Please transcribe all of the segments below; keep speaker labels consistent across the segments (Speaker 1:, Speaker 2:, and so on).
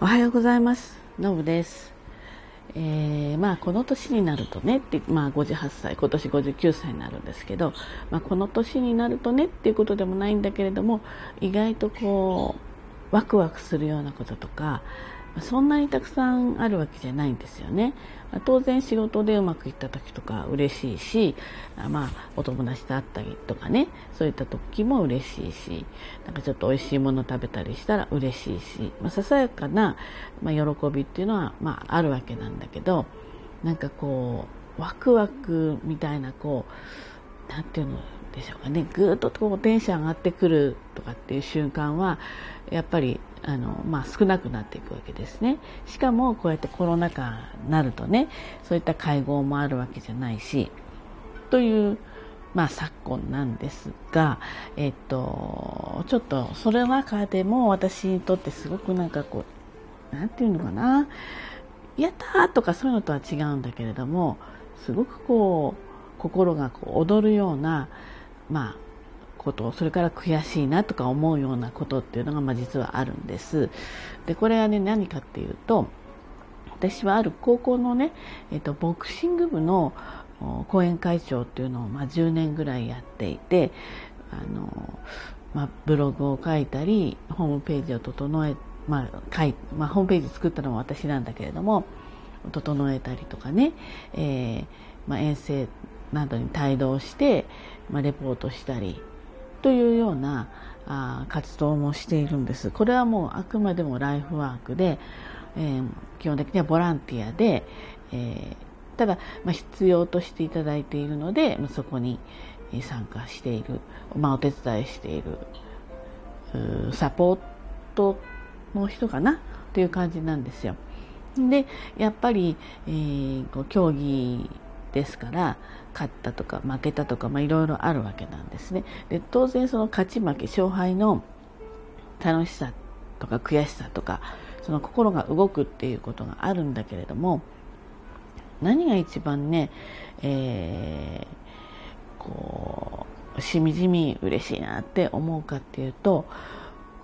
Speaker 1: おはようございます。のぶです。えー、まあこの年になるとねってまあ58歳今年59歳になるんですけど、まあ、この年になるとねっていうことでもないんだけれども意外とこうワクワクするようなこととかそんなにたくさんあるわけじゃないんですよね。当然仕事でうまくいった時とか嬉しいし、まあ、お友達と会ったりとかね、そういった時も嬉しいし、なんかちょっと美味しいもの食べたりしたら嬉しいし、まあ、ささやかな、まあ、喜びっていうのは、まあ、あるわけなんだけど、なんかこう、ワクワクみたいな、こう、なんていうのでしょうかね、ぐーっとこうテンション上がってくるとかっていう瞬間は、やっぱりあの、まあ、少なくなっていくわけですね。しかもこうやってコロナ禍になるとねそういった会合もあるわけじゃないしという、まあ、昨今なんですが、えっと、ちょっとそれの中でも私にとってすごくなんかこうなんていうのかなやったーとかそういうのとは違うんだけれどもすごくこう心がこう踊るようなまあことそれから悔しいなとか思うようなことっていうのが、まあ、実はあるんです。でこれはね何かっていうと私はある高校のね、えーと、ボクシング部の講演会長っていうのを、まあ、10年ぐらいやっていてあの、まあ、ブログを書いたりホームページを整え、まあ書いまあ、ホームページ作ったのは私なんだけれども整えたりとかね、えーまあ、遠征などに帯同して、まあ、レポートしたりというようなあ活動もしているんです。これはもうあくまでもライフワークで、えー、基本的にはボランティアで、えー、ただ、まあ、必要としていただいているので、まあ、そこに参加している、まあ、お手伝いしているサポートの人かな？という感じなんですよ。でやっぱり、えー、こう競技ですから勝ったとか負けたとかいろいろあるわけなんですね。で当然その勝ち負け勝敗の楽しさとか悔しさとかその心が動くっていうことがあるんだけれども何が一番ね、えー、こうしみじみ嬉しいなって思うかっていうと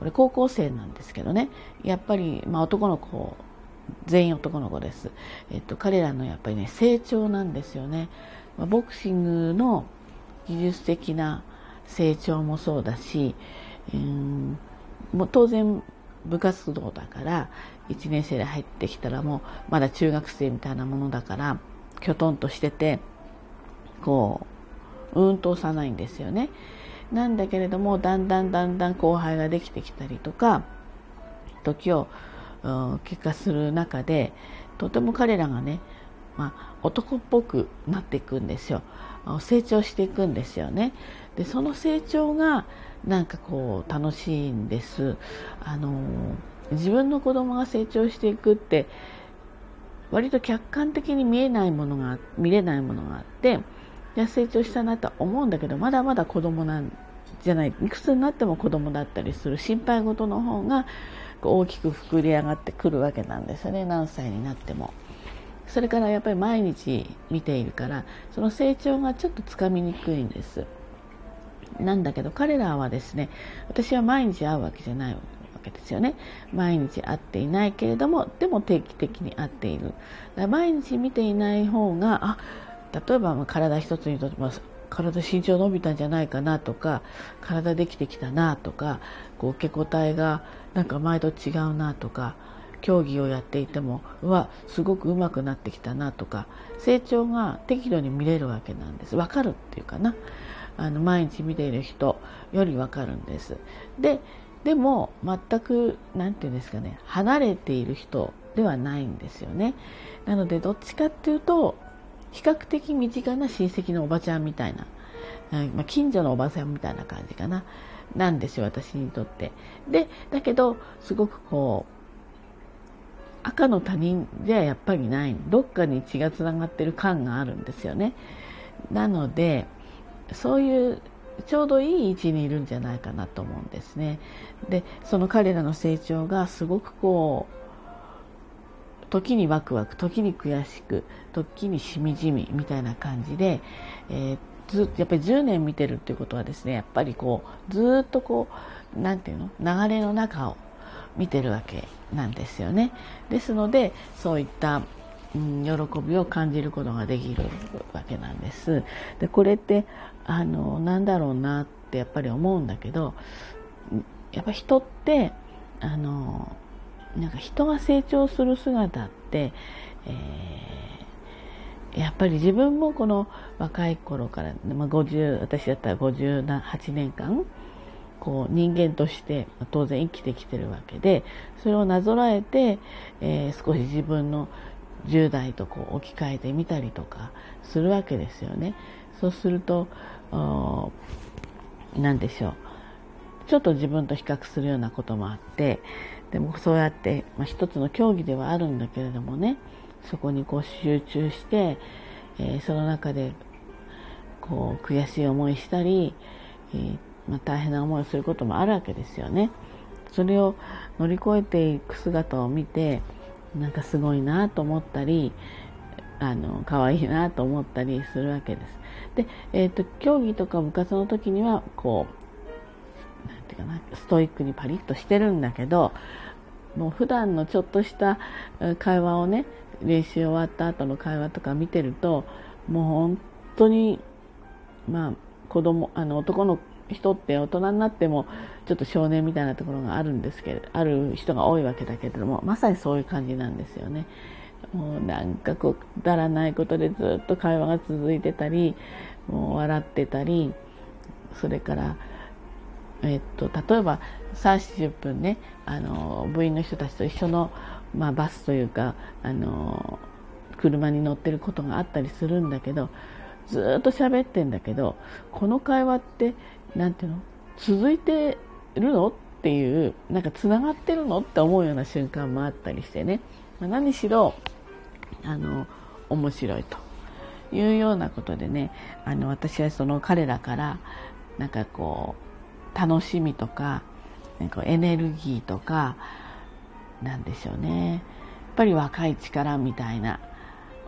Speaker 1: これ高校生なんですけどねやっぱり、まあ、男の子全員男の子です、えっと、彼らのやっぱりね成長なんですよね、まあ、ボクシングの技術的な成長もそうだし、うん、もう当然部活動だから1年生で入ってきたらもうまだ中学生みたいなものだからきょとんとしててこううんと押さないんですよね。なんだけれどもだんだんだんだん後輩ができてきたりとか時を結果する中でとても彼らがね、まあ、男っぽくなっていくんですよ。成長していくんですよね。でその成長がなんかこう楽しいんです。あの自分の子供が成長していくって割と客観的に見えないものが見れないものがあっていや成長したなとは思うんだけどまだまだ子供なんじゃないいくつになっても子供だったりする心配事の方が大きく膨れ上がってくるわけなんですね何歳になっても。それからやっぱり毎日見ているからその成長がちょっとつかみにくいんです。なんだけど彼らはですね私は毎日会うわけじゃないわけですよね毎日会っていないけれどもでも定期的に会っている毎日見ていない方があ例えば体一つにとっても体身長伸びたんじゃないかなとか体できてきたなとかこう受け答えがなんか前と違うなとか競技をやっていてもうわすごく上手くなってきたなとか成長が適度に見れるわけなんです。分かるっていうかな。あの毎日見ている人より分かるんです。ででも全く何て言うんですかね離れている人ではないんですよね。なのでどっちかっていうと比較的身近な親戚のおばちゃんみたいな、まあ、近所のおばさんみたいな感じかな。なんですよ私にとって。でだけどすごくこう赤の他人ではやっぱりない。どっかに血がつながってる感があるんですよね。なのでそういうちょうどいい位置にいるんじゃないかなと思うんですね。でその彼らの成長がすごくこう時にワクワク時に悔しく時にしみじみみたいな感じで、えー、ずやっぱり10年見てるっていうことはですねやっぱりこうずっとこう何て言うの？流れの中を見てるわけなんですよね。ですのでそういったうん、喜びを感じることができるわけなんです。でこれってあのなんだろうなってやっぱり思うんだけどやっぱ人ってあのなんか人が成長する姿って、えー、やっぱり自分もこの若い頃から、まあ、50私だったら58年間こう人間として当然生きてきてるわけでそれをなぞらえて、えー、少し自分の10代とこう置き換えてみたりとかするわけですよね。そうすると何でしょうちょっと自分と比較するようなこともあってでもそうやって、まあ、一つの競技ではあるんだけれどもねそこにこう集中して、えー、その中でこう悔しい思いしたり、えー、まあ、大変な思いをすることもあるわけですよね。それを乗り越えていく姿を見てなんかすごいなと思ったりあの可愛いなと思ったりするわけです。で、えーと、競技とか部活の時にはこうなんていうかなストイックにパリッとしてるんだけどもう普段のちょっとした会話をね練習終わった後の会話とか見てるともう本当にまあ子供あの男の人って大人になってもちょっと少年みたいなところがあるんですけれどある人が多いわけだけれどもまさにそういう感じなんですよね。もうなんかこうくだらないことでずっと会話が続いてたりもう笑ってたりそれからえっと、例えば30分ねあの部員の人たちと一緒の、まあ、バスというかあの車に乗ってることがあったりするんだけどずっと喋ってんだけどこの会話って何ていうの？続いてるの？っていうなんかつながってるの？って思うような瞬間もあったりしてね、まあ、何しろあの面白いと。いうようなことでねあの私はその彼らからなんかこう楽しみとかなんかエネルギーとかなんでしょうね。やっぱり若い力みたいな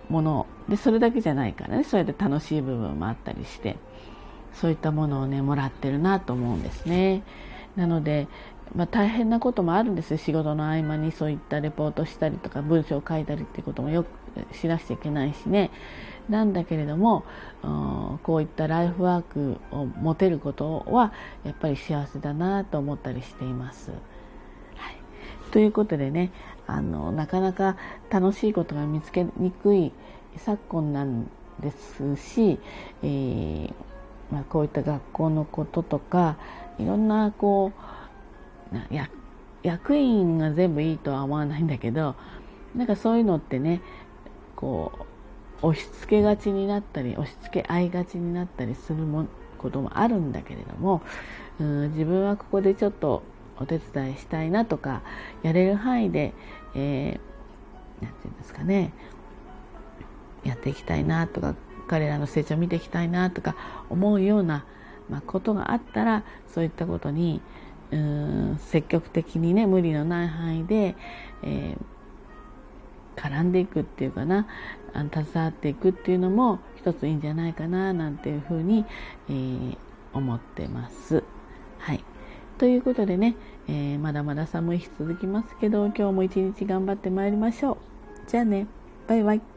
Speaker 1: もの。でそれだけじゃないからね。それで楽しい部分もあったりして。そういったものをねもらってるなと思うんですね。なので、まあ、大変なこともあるんですよ。仕事の合間にそういったレポートしたりとか文章を書いたりっていうこともよくしなくちゃいけないしね。なんだけれどもこういったライフワークを持てることはやっぱり幸せだなと思ったりしています。はい、ということでねあのなかなか楽しいことが見つけにくい昨今なんですし、えーまあ、こういった学校のこととかいろんなこう役員が全部いいとは思わないんだけどなんかそういうのってねこう押し付けがちになったり押し付け合いがちになったりするもこともあるんだけれどもうん自分はここでちょっとお手伝いしたいなとかやれる範囲で、えー、て言うんですかねやっていきたいなとか彼らの成長を見ていきたいなとか思うような、まあ、ことがあったらそういったことにうん積極的にね無理のない範囲で、えー、絡んでいくっていうかなあの携わっていくっていうのも一ついいんじゃないかななんていうふうに、えー、思ってます。はい、ということでね、えー、まだまだ寒い日続きますけど今日も一日頑張ってまいりましょう。じゃあねバイバイ。